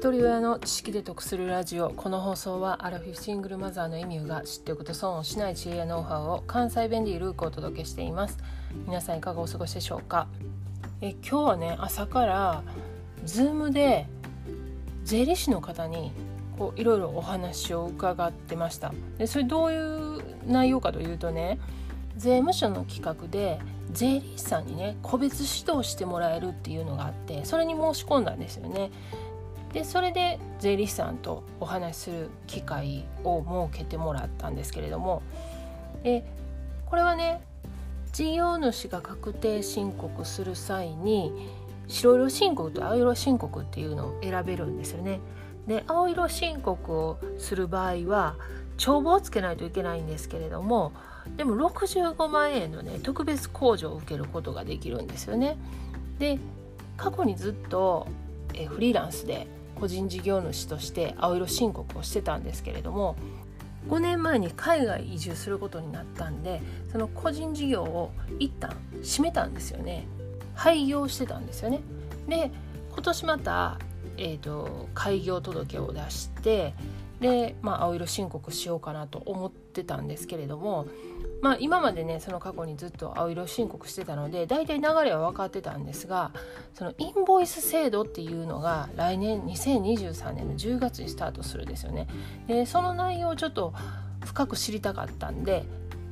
一人親の知識で得するラジオ。この放送はアラフィフシングルマザーのエミューが知っておくと損をしない知恵やノウハウを関西弁でゆるくお届けしています。皆さんいかがお過ごしでしょうか？え今日はね朝からズームで税理士の方にこういろいろお話を伺ってました。でそれどういう内容かというとね税務署の企画で税理士さんにね個別指導してもらえるっていうのがあってそれに申し込んだんですよね。でそれで税理士さんとお話しする機会を設けてもらったんですけれどもでこれはね事業主が確定申告する際に白色申告と青色申告っていうのを選べるんですよね。で青色申告をする場合は帳簿をつけないといけないんですけれどもでも65万円のね特別控除を受けることができるんですよね。で過去にずっとえフリーランスで個人事業主として青色申告をしてたんですけれども5年前に海外移住することになったんでその個人事業を一旦閉めたんですよね。廃業してたんですよね。で今年また、えーと開業届を出してで、まあ、青色申告しようかなと思ってたんですけれども、まあ、今までねその過去にずっと青色申告してたので大体流れは分かってたんですがそのインボイス制度っていうのが来年2023年の10月にスタートするんですよね。でその内容をちょっと深く知りたかったんで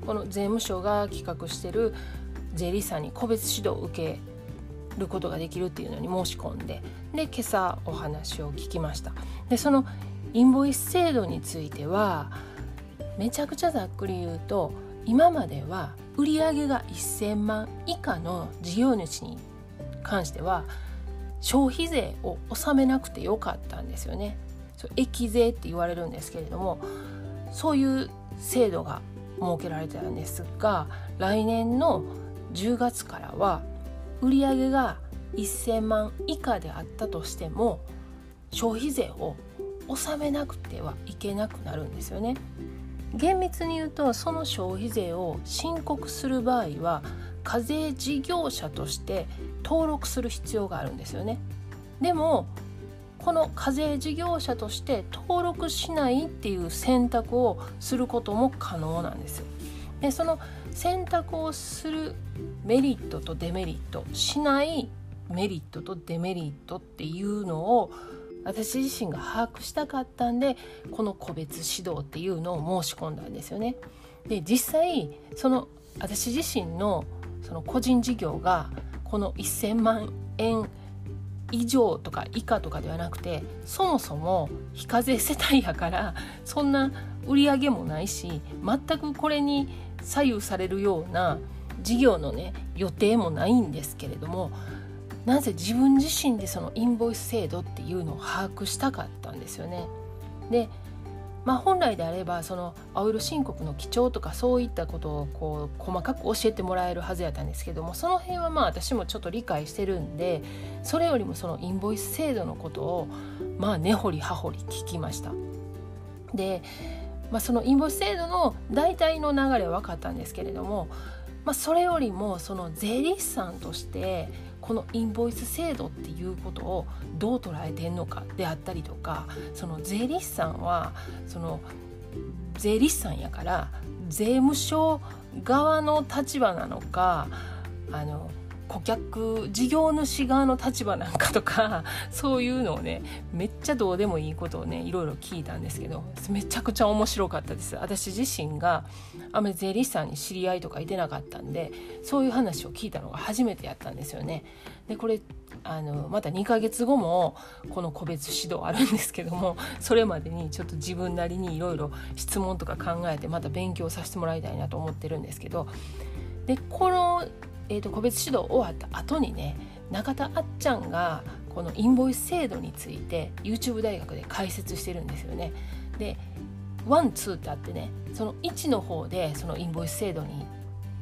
この税務署が企画してる税理士さんに個別指導を受けることができるっていうのに申し込んでで今朝お話を聞きましたでそのインボイス制度についてはめちゃくちゃざっくり言うと今までは売上が1,000万以下の事業主に関しては消費税を納めなくてよかったんですよね。そう益税って言われるんですけれどもそういう制度が設けられてたんですが来年の10月からは売上が1,000万以下であったとしても消費税を納めなくてはいけなくなるんですよね。厳密に言うとその消費税を申告する場合は課税事業者として登録する必要があるんですよね。でもこの課税事業者として登録しないっていう選択をすることも可能なんです。でその選択をするメリットとデメリットしないメリットとデメリットっていうのを私自身が把握したかったんでこの個別指導っていうのを申し込んだんですよね。で実際その私自身のその個人事業がこの1,000万円以上とか以下とかではなくてそもそも非課税世帯やからそんな売り上げもないし全くこれに左右されるような事業のね予定もないんですけれどもなぜ自分自身でそのインボイス制度っていうのを把握したかったんですよね。でまあ、本来であればその青色申告の基調とかそういったことをこう細かく教えてもらえるはずやったんですけどもその辺はまあ私もちょっと理解してるんでそれよりもそのインボイス制度のことをまあ根掘り葉掘り聞きました。で、まあ、そのインボイス制度の大体の流れは分かったんですけれども、まあ、それよりもその税理士さんとしてこのインボイス制度っていうことをどう捉えてんのかであったりとかその税理士さんはその税理士さんやから税務署側の立場なのかあの顧客事業主側の立場なんかとか そういうのをねめっちゃどうでもいいことをねいろいろ聞いたんですけどめちゃくちゃ面白かったです。私自身があんまり税理士さんに知り合いとかいてなかったんでそういう話を聞いたのが初めてやったんですよね。でこれあのまた2ヶ月後もこの個別指導あるんですけどもそれまでにちょっと自分なりにいろいろ質問とか考えてまた勉強させてもらいたいなと思ってるんですけどでこのえーと、個別指導終わった後にね中田あっちゃんがこのインボイス制度について YouTube 大学で解説してるんですよね。でワンツーってあってねその1の方でそのインボイス制度に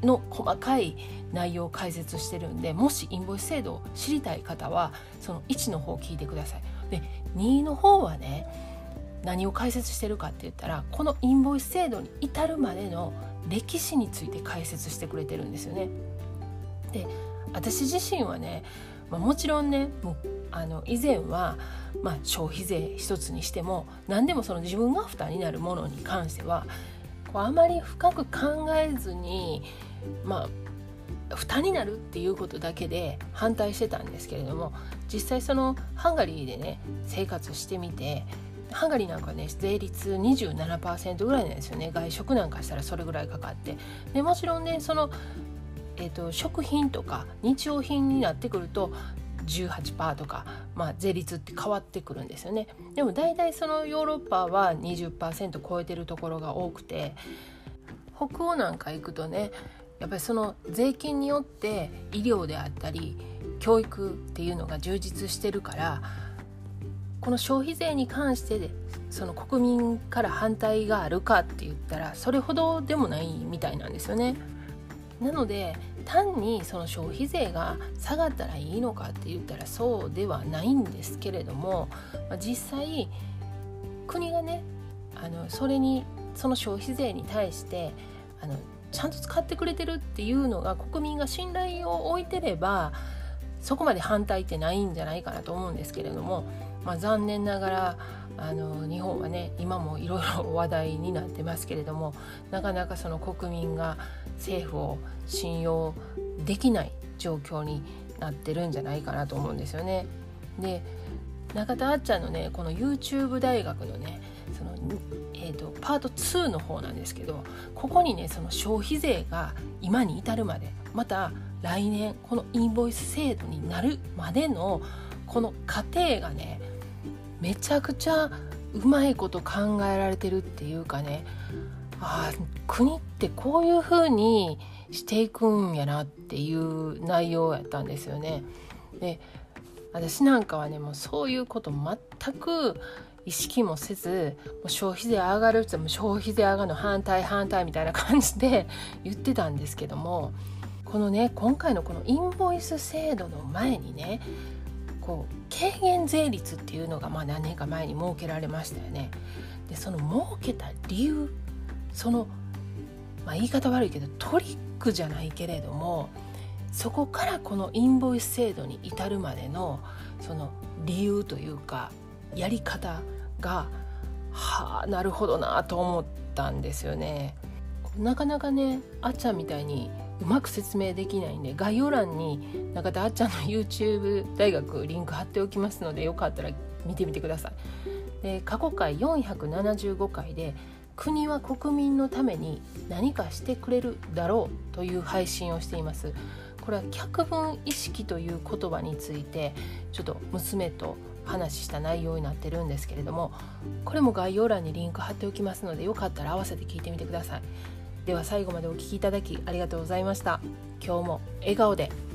の細かい内容を解説してるんでもしインボイス制度を知りたい方はその1の方を聞いてください。で2の方はね何を解説してるかって言ったらこのインボイス制度に至るまでの歴史について解説してくれてるんですよね。で私自身はね、まあ、もちろんねもうあの以前はまあ、消費税一つにしても何でもその自分が負担になるものに関してはこうあまり深く考えずにまあ負担になるっていうことだけで反対してたんですけれども実際そのハンガリーでね生活してみてハンガリーなんかね税率27%ぐらいなんですよね。外食なんかしたらそれぐらいかかって。でもちろんねその、えーと、食品とか日用品になってくると18%とか、まあ、税率って変わってくるんですよねでも大体そのヨーロッパは20%超えてるところが多くて北欧なんか行くとねやっぱりその税金によって医療であったり教育っていうのが充実してるからこの消費税に関してその国民から反対があるかって言ったらそれほどでもないみたいなんですよね。なので単にその消費税が下がったらいいのかって言ったらそうではないんですけれども、ま、実際国がねあのそれにその消費税に対してあのちゃんと使ってくれてるっていうのが国民が信頼を置いてればそこまで反対ってないんじゃないかなと思うんですけれどもまあ、残念ながらあの日本はね今もいろいろ話題になってますけれどもなかなかその国民が政府を信用できない状況になってるんじゃないかなと思うんですよね。で中田あっちゃんのねこの YouTube 大学のねその、えーと、パート2の方なんですけどここにねその消費税が今に至るまでまた来年このインボイス制度になるまでのこの過程がねめちゃくちゃうまいこと考えられてるっていうかねあ国ってこういう風にしていくんやなっていう内容やったんですよね。で私なんかはねもうそういうこと全く意識もせずもう消費税上がるっても消費税上がるの反対反対みたいな感じで 言ってたんですけどもこのね今回のこのインボイス制度の前にねこう軽減税率っていうのがまあ何年か前に設けられましたよね。でその設けた理由その、まあ、言い方悪いけどトリックじゃないけれどもそこからこのインボイス制度に至るまでのその理由というかやり方がはあなるほどなと思ったんですよね。なかなかねあっちゃんみたいにうまく説明できないんで概要欄に中田あっちゃんの YouTube 大学リンク貼っておきますのでよかったら見てみてください。で過去回475回で国は国民のために何かしてくれるだろうという配信をしています。これは脚本意識という言葉についてちょっと娘と話した内容になってるんですけれどもこれも概要欄にリンク貼っておきますのでよかったら合わせて聞いてみてください。では最後までお聴きいただきありがとうございました。今日も笑顔で。